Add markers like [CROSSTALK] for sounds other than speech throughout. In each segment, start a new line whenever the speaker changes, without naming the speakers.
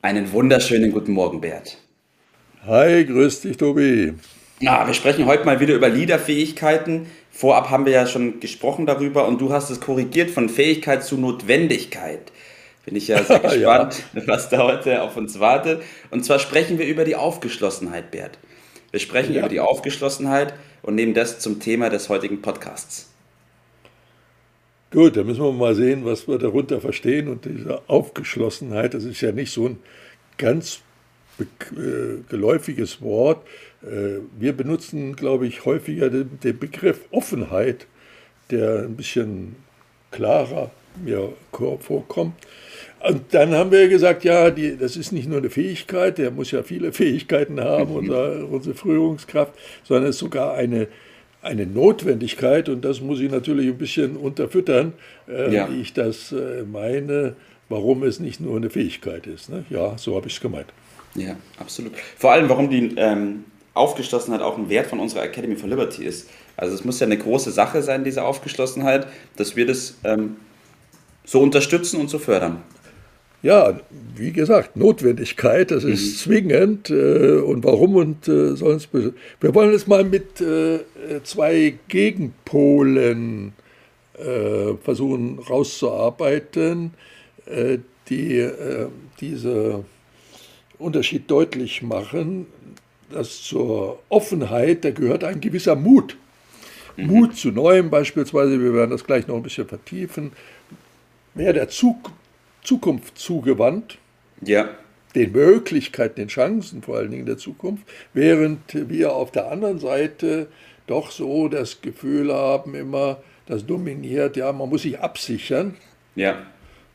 Einen wunderschönen guten Morgen, Bert.
Hi, grüß dich, Tobi.
Ja, wir sprechen heute mal wieder über Leaderfähigkeiten. Vorab haben wir ja schon gesprochen darüber und du hast es korrigiert von Fähigkeit zu Notwendigkeit. Bin ich ja [LAUGHS] sehr gespannt, ja. was da heute auf uns wartet. Und zwar sprechen wir über die Aufgeschlossenheit, Bert. Wir sprechen ja. über die Aufgeschlossenheit und nehmen das zum Thema des heutigen Podcasts.
Gut, dann müssen wir mal sehen, was wir darunter verstehen. Und diese Aufgeschlossenheit, das ist ja nicht so ein ganz äh, geläufiges Wort. Äh, wir benutzen, glaube ich, häufiger den, Begriff Offenheit, der ein bisschen klarer mir vorkommt. Und dann haben wir gesagt, ja, die, das ist nicht nur eine Fähigkeit, der muss ja viele [LAUGHS] Fähigkeiten haben, [LAUGHS] unser, unsere Führungskraft, sondern es ist sogar eine eine Notwendigkeit und das muss ich natürlich ein bisschen unterfüttern, äh, ja. wie ich das äh, meine, warum es nicht nur eine Fähigkeit ist. Ne? Ja, so habe ich es gemeint.
Ja, absolut. Vor allem, warum die ähm, Aufgeschlossenheit auch ein Wert von unserer Academy for Liberty ist. Also es muss ja eine große Sache sein, diese Aufgeschlossenheit, dass wir das ähm, so unterstützen und so fördern.
Ja, wie gesagt, Notwendigkeit, das ist mhm. zwingend. Äh, und warum und äh, sonst. Wir wollen es mal mit äh, zwei Gegenpolen äh, versuchen rauszuarbeiten, äh, die äh, diese Unterschied deutlich machen. Dass zur Offenheit, da gehört ein gewisser Mut. Mhm. Mut zu Neuem beispielsweise, wir werden das gleich noch ein bisschen vertiefen. Mehr der Zug Zukunft zugewandt.
Ja.
Den Möglichkeiten, den Chancen vor allen Dingen der Zukunft, während wir auf der anderen Seite doch so das Gefühl haben, immer, das dominiert, ja, man muss sich absichern.
Ja.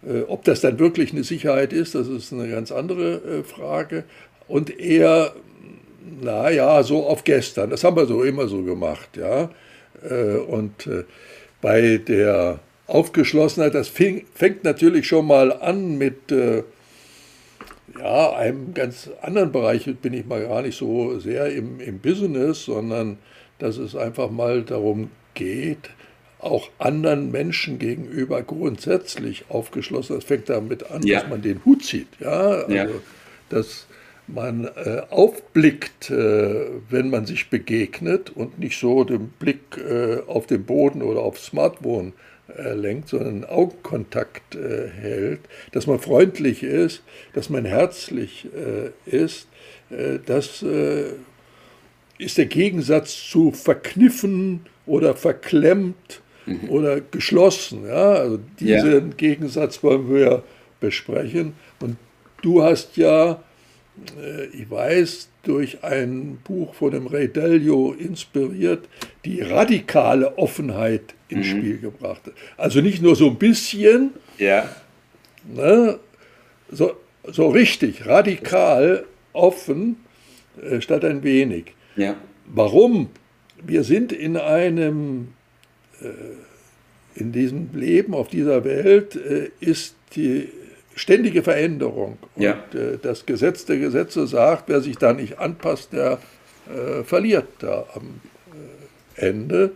Äh, ob das dann wirklich eine Sicherheit ist, das ist eine ganz andere äh, Frage. Und eher, naja, so auf gestern. Das haben wir so immer so gemacht, ja. Äh, und bei der Aufgeschlossenheit, das fing, fängt natürlich schon mal an mit äh, ja, einem ganz anderen Bereich, bin ich mal gar nicht so sehr im, im Business, sondern dass es einfach mal darum geht, auch anderen Menschen gegenüber grundsätzlich aufgeschlossen. Das fängt damit an, ja. dass man den Hut zieht. Ja, also, ja. dass man äh, aufblickt, äh, wenn man sich begegnet und nicht so den Blick äh, auf den Boden oder aufs Smartphone lenkt, sondern Augenkontakt äh, hält, dass man freundlich ist, dass man herzlich äh, ist, äh, das ist der Gegensatz zu verkniffen oder verklemmt mhm. oder geschlossen. Ja? Also diesen ja. Gegensatz wollen wir besprechen. Und du hast ja, ich weiß, durch ein Buch von dem Ray Dalio inspiriert, die radikale Offenheit ins mhm. Spiel gebracht. Also nicht nur so ein bisschen,
ja.
ne, so, so richtig, radikal, offen, äh, statt ein wenig.
Ja.
Warum? Wir sind in einem, äh, in diesem Leben, auf dieser Welt, äh, ist die ständige Veränderung.
Und ja.
äh, das Gesetz der Gesetze sagt, wer sich da nicht anpasst, der äh, verliert da am äh, Ende.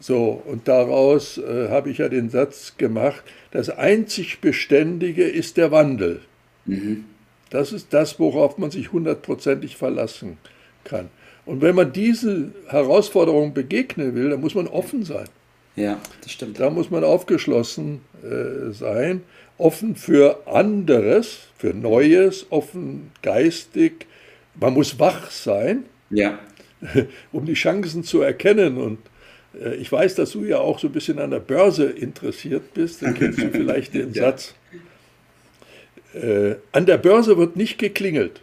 So, und daraus äh, habe ich ja den Satz gemacht, das einzig Beständige ist der Wandel. Mhm. Das ist das, worauf man sich hundertprozentig verlassen kann. Und wenn man diese Herausforderung begegnen will, dann muss man offen sein.
Ja, das stimmt.
Da muss man aufgeschlossen äh, sein offen für anderes, für Neues, offen geistig. Man muss wach sein,
ja. [LAUGHS]
um die Chancen zu erkennen. Und äh, ich weiß, dass du ja auch so ein bisschen an der Börse interessiert bist. Dann kennst du [LAUGHS] vielleicht den ja. Satz. Äh, an der Börse wird nicht geklingelt.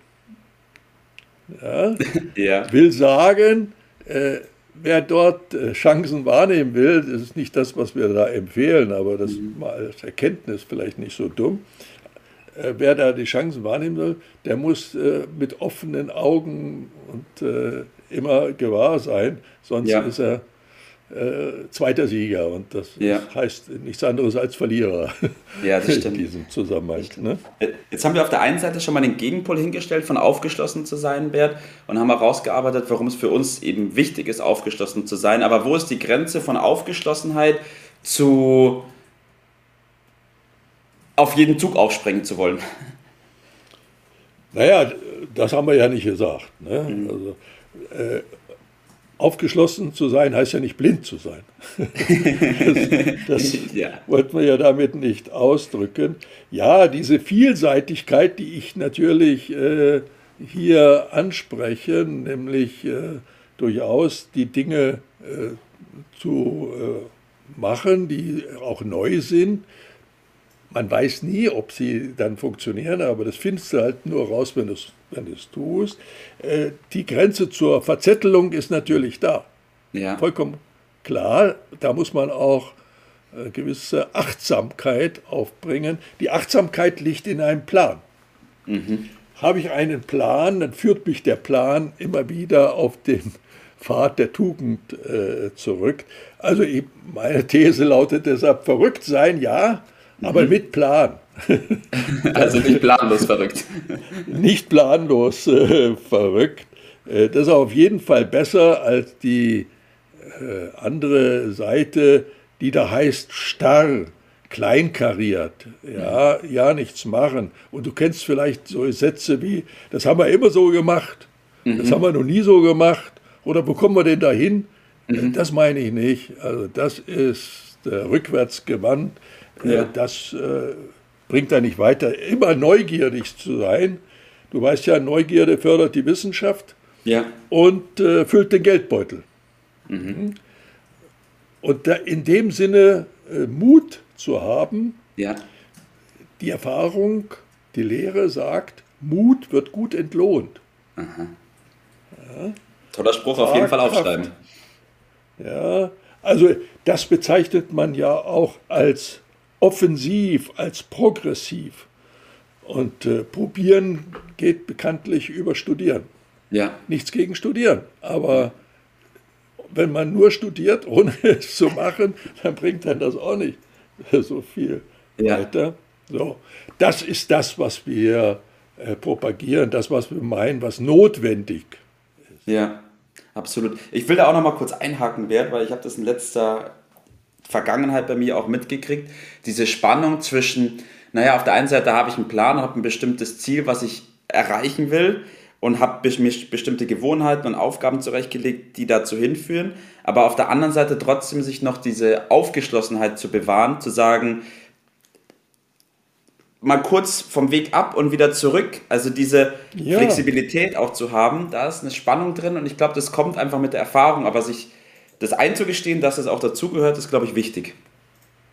Ja? [LAUGHS]
ja.
Will sagen, äh, wer dort äh, Chancen wahrnehmen will, das ist nicht das, was wir da empfehlen, aber das mhm. mal als Erkenntnis vielleicht nicht so dumm. äh, wer da die Chancen wahrnehmen soll, der muss äh, mit offenen Augen und immer gewahr sein, sonst ja. ist er äh, zweiter Sieger und das ja. heißt nichts anderes als Verlierer [LAUGHS]
ja, das stimmt.
in diesem Zusammenhang. Ne?
Jetzt haben wir auf der einen Seite schon mal den Gegenpol hingestellt, von aufgeschlossen zu sein, Bert, und haben herausgearbeitet, warum es für uns eben wichtig ist, aufgeschlossen zu sein. Aber wo ist die Grenze von Aufgeschlossenheit zu auf jeden Zug aufspringen zu wollen?
Naja, das haben wir ja nicht gesagt. Ne? Mhm. Also, äh, aufgeschlossen zu sein heißt ja nicht blind zu sein. [LAUGHS] das, das ja. wollten wir ja damit nicht ausdrücken. Ja, diese Vielseitigkeit, die ich natürlich äh, hier anspreche, nämlich äh, durchaus die Dinge äh, zu äh, machen, die auch neu sind, man weiß nie, ob sie dann funktionieren, aber das findest du halt nur raus, wenn du es wenn tust. Äh, die Grenze zur Verzettelung ist natürlich da. Ja. Vollkommen klar. Da muss man auch äh, gewisse Achtsamkeit aufbringen. Die Achtsamkeit liegt in einem Plan. Mhm. Habe ich einen Plan, dann führt mich der Plan immer wieder auf den [LAUGHS] Pfad der Tugend äh, zurück. Also meine These lautet deshalb, verrückt sein, ja, aber mhm. mit Plan. [LAUGHS]
also nicht planlos verrückt. [LAUGHS]
nicht planlos äh, verrückt. Äh, das ist auf jeden Fall besser als die äh, andere Seite, die da heißt starr, kleinkariert. Ja, mhm. ja, nichts machen. Und du kennst vielleicht so Sätze wie, das haben wir immer so gemacht, mhm. das haben wir noch nie so gemacht. Oder wo kommen wir denn da hin? Mhm. Das meine ich nicht. Also das ist äh, rückwärts gewandt. Ja. Das äh, bringt da nicht weiter. Immer neugierig zu sein. Du weißt ja, Neugierde fördert die Wissenschaft ja. und äh, füllt den Geldbeutel. Mhm. Und da in dem Sinne äh, Mut zu haben, ja. die Erfahrung, die Lehre sagt, Mut wird gut entlohnt.
Ja. Toller Spruch, auf jeden Fall aufschreiben.
Ja, also das bezeichnet man ja auch als offensiv, als progressiv. Und äh, probieren geht bekanntlich über Studieren. Ja. Nichts gegen Studieren, aber wenn man nur studiert, [LAUGHS] ohne es zu machen, dann bringt dann das auch nicht so viel ja. weiter. So, das ist das, was wir äh, propagieren, das, was wir meinen, was notwendig
ist. Ja, absolut. Ich will da auch noch mal kurz einhaken, Bert, weil ich habe das in letzter Vergangenheit bei mir auch mitgekriegt. Diese Spannung zwischen, naja, auf der einen Seite habe ich einen Plan, habe ein bestimmtes Ziel, was ich erreichen will und habe mir bestimmte Gewohnheiten und Aufgaben zurechtgelegt, die dazu hinführen. Aber auf der anderen Seite trotzdem sich noch diese Aufgeschlossenheit zu bewahren, zu sagen, mal kurz vom Weg ab und wieder zurück. Also diese ja. Flexibilität auch zu haben, da ist eine Spannung drin und ich glaube, das kommt einfach mit der Erfahrung, aber sich das einzugestehen, dass es auch dazugehört, ist, glaube ich, wichtig.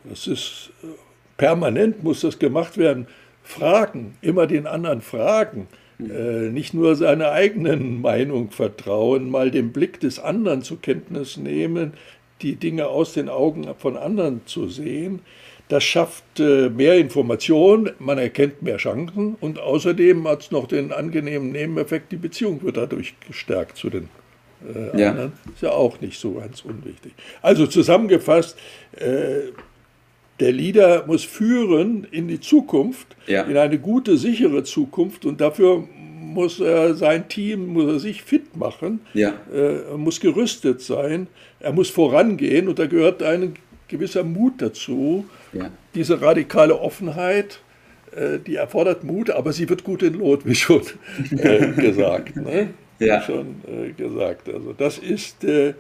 Das ist äh, permanent muss das gemacht werden. Fragen, immer den anderen fragen. Mhm. Äh, nicht nur seiner eigenen Meinung vertrauen, mal den Blick des anderen zur Kenntnis nehmen, die Dinge aus den Augen von anderen zu sehen. Das schafft äh, mehr Information, man erkennt mehr Chancen und außerdem hat es noch den angenehmen Nebeneffekt, die Beziehung wird dadurch gestärkt zu den äh, ja. anderen. Ist ja auch nicht so ganz unwichtig. Also zusammengefasst, äh, der Leader muss führen in die Zukunft, ja. in eine gute, sichere Zukunft und dafür muss er sein Team, muss er sich fit machen, ja. äh, muss gerüstet sein, er muss vorangehen und da gehört ein gewisser Mut dazu. Ja. Diese radikale Offenheit, äh, die erfordert Mut, aber sie wird gut in Lot, wie schon [LAUGHS] äh, gesagt. Ne? Ja. schon äh, gesagt. Also das ist äh,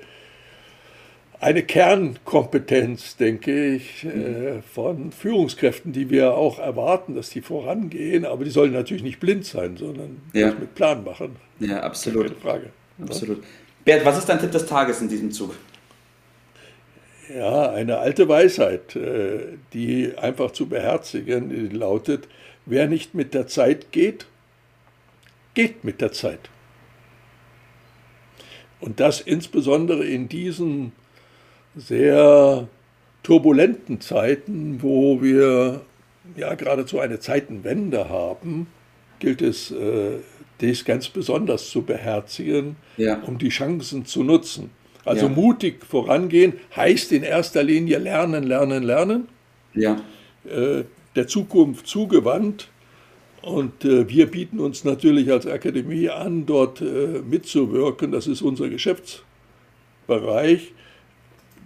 eine Kernkompetenz, denke ich, äh, von Führungskräften, die wir auch erwarten, dass die vorangehen, aber die sollen natürlich nicht blind sein, sondern ja. das mit Plan machen.
Ja, absolut. Keine Frage. Absolut. Bert, was ist dein Tipp des Tages in diesem Zug?
Ja, eine alte Weisheit, äh, die einfach zu beherzigen, lautet, wer nicht mit der Zeit geht, geht mit der Zeit. Und das insbesondere in diesen sehr turbulenten Zeiten, wo wir ja geradezu eine Zeitenwende haben, gilt es, äh, dies ganz besonders zu beherzigen, ja. um die Chancen zu nutzen. Also ja. mutig vorangehen heißt in erster Linie lernen, lernen, lernen. Ja. Äh, der Zukunft zugewandt. Und äh, wir bieten uns natürlich als Akademie an, dort äh, mitzuwirken. Das ist unser Geschäftsbereich,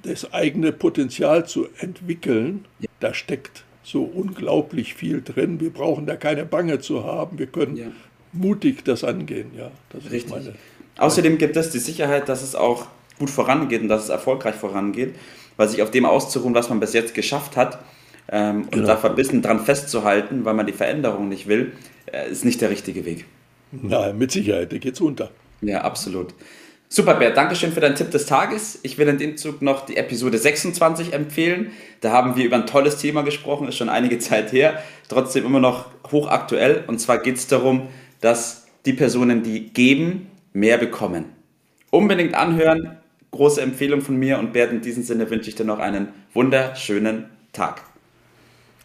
das eigene Potenzial zu entwickeln. Ja. Da steckt so unglaublich viel drin. Wir brauchen da keine Bange zu haben. Wir können ja. mutig das angehen. Ja, das
Richtig. Meine, Außerdem gibt es die Sicherheit, dass es auch gut vorangeht und dass es erfolgreich vorangeht, weil sich auf dem auszuruhen, was man bis jetzt geschafft hat ähm, genau. und da verbissen dran festzuhalten, weil man die Veränderung nicht will, äh, ist nicht der richtige Weg.
Nein, mit Sicherheit, da geht's unter.
Ja, absolut. Super, Bert, Dankeschön für deinen Tipp des Tages. Ich will in dem Zug noch die Episode 26 empfehlen. Da haben wir über ein tolles Thema gesprochen, ist schon einige [LAUGHS] Zeit her, trotzdem immer noch hochaktuell. Und zwar geht es darum, dass die Personen, die geben, mehr bekommen. Unbedingt anhören, große Empfehlung von mir und Bert, in diesem Sinne wünsche ich dir noch einen wunderschönen Tag.